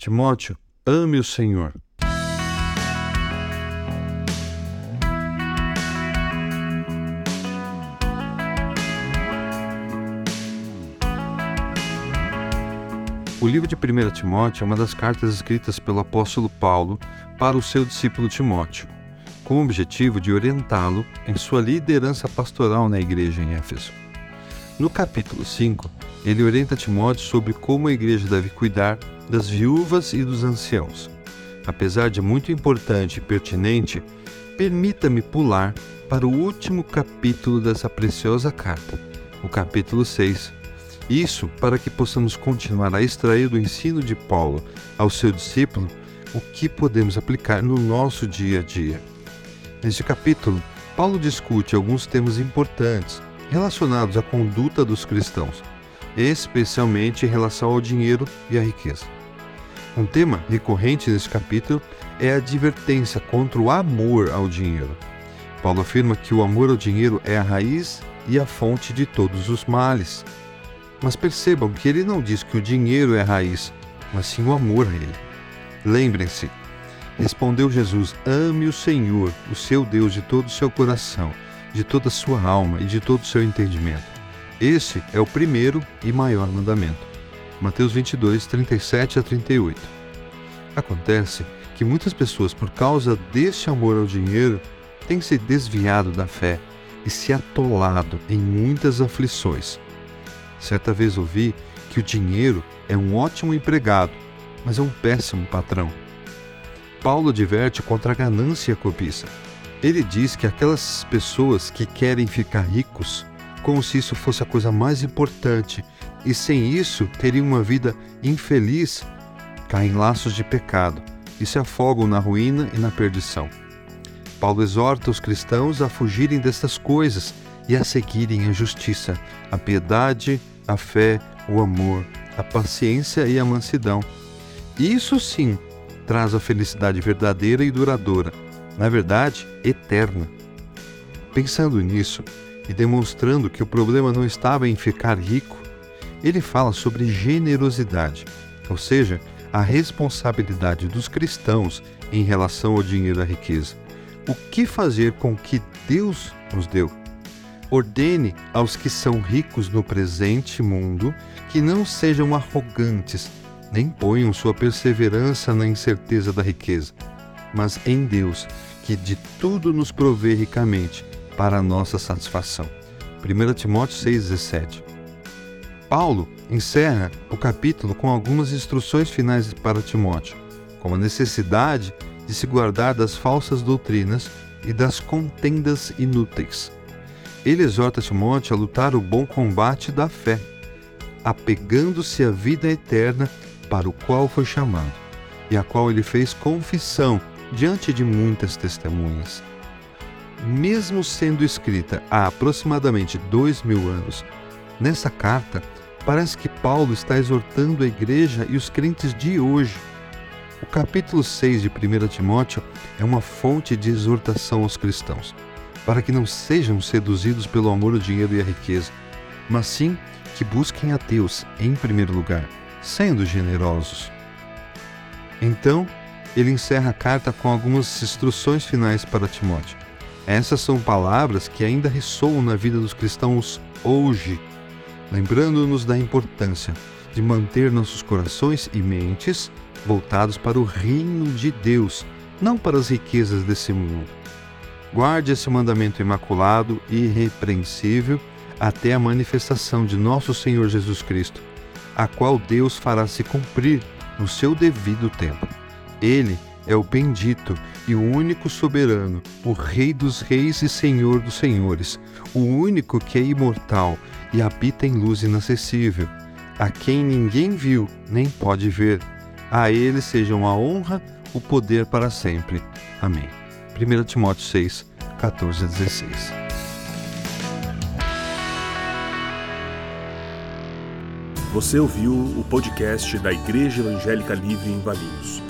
Timóteo, ame o Senhor. O livro de 1 Timóteo é uma das cartas escritas pelo apóstolo Paulo para o seu discípulo Timóteo, com o objetivo de orientá-lo em sua liderança pastoral na igreja em Éfeso. No capítulo 5, ele orienta Timóteo sobre como a igreja deve cuidar das viúvas e dos anciãos. Apesar de muito importante e pertinente, permita-me pular para o último capítulo dessa preciosa carta, o capítulo 6, isso para que possamos continuar a extrair do ensino de Paulo ao seu discípulo o que podemos aplicar no nosso dia a dia. Neste capítulo, Paulo discute alguns temas importantes relacionados à conduta dos cristãos, especialmente em relação ao dinheiro e à riqueza. Um tema recorrente neste capítulo é a advertência contra o amor ao dinheiro. Paulo afirma que o amor ao dinheiro é a raiz e a fonte de todos os males. Mas percebam que ele não diz que o dinheiro é a raiz, mas sim o amor a ele. Lembrem-se, respondeu Jesus: Ame o Senhor, o seu Deus, de todo o seu coração, de toda a sua alma e de todo o seu entendimento. Esse é o primeiro e maior mandamento. Mateus 22, 37 a 38. Acontece que muitas pessoas, por causa deste amor ao dinheiro, têm se desviado da fé e se atolado em muitas aflições Certa vez ouvi que o dinheiro é um ótimo empregado, mas é um péssimo patrão. Paulo adverte contra a ganância e a cobiça. Ele diz que aquelas pessoas que querem ficar ricos, como se isso fosse a coisa mais importante, e sem isso teriam uma vida infeliz, caem em laços de pecado e se afogam na ruína e na perdição. Paulo exorta os cristãos a fugirem destas coisas e a seguirem a justiça, a piedade, a fé, o amor, a paciência e a mansidão. Isso sim traz a felicidade verdadeira e duradoura, na verdade, eterna. Pensando nisso e demonstrando que o problema não estava em ficar rico, ele fala sobre generosidade, ou seja, a responsabilidade dos cristãos em relação ao dinheiro e à riqueza. O que fazer com o que Deus nos deu? Ordene aos que são ricos no presente mundo que não sejam arrogantes, nem ponham sua perseverança na incerteza da riqueza, mas em Deus, que de tudo nos provê ricamente para a nossa satisfação. 1 Timóteo 6,17 Paulo encerra o capítulo com algumas instruções finais para Timóteo, como a necessidade de se guardar das falsas doutrinas e das contendas inúteis ele exorta Timóteo a lutar o bom combate da fé, apegando-se à vida eterna para o qual foi chamado, e a qual ele fez confissão diante de muitas testemunhas. Mesmo sendo escrita há aproximadamente dois mil anos, nessa carta parece que Paulo está exortando a igreja e os crentes de hoje. O capítulo 6 de 1 Timóteo é uma fonte de exortação aos cristãos para que não sejam seduzidos pelo amor ao dinheiro e à riqueza, mas sim que busquem a Deus em primeiro lugar, sendo generosos. Então, ele encerra a carta com algumas instruções finais para Timóteo. Essas são palavras que ainda ressoam na vida dos cristãos hoje, lembrando-nos da importância de manter nossos corações e mentes voltados para o reino de Deus, não para as riquezas desse mundo. Guarde esse mandamento imaculado e irrepreensível até a manifestação de nosso Senhor Jesus Cristo, a qual Deus fará se cumprir no seu devido tempo. Ele é o bendito e o único soberano, o Rei dos reis e Senhor dos senhores, o único que é imortal e habita em luz inacessível, a quem ninguém viu nem pode ver. A ele sejam a honra, o poder para sempre. Amém. 1 Timóteo 6, 14 a 16. Você ouviu o podcast da Igreja Evangélica Livre em Valinhos.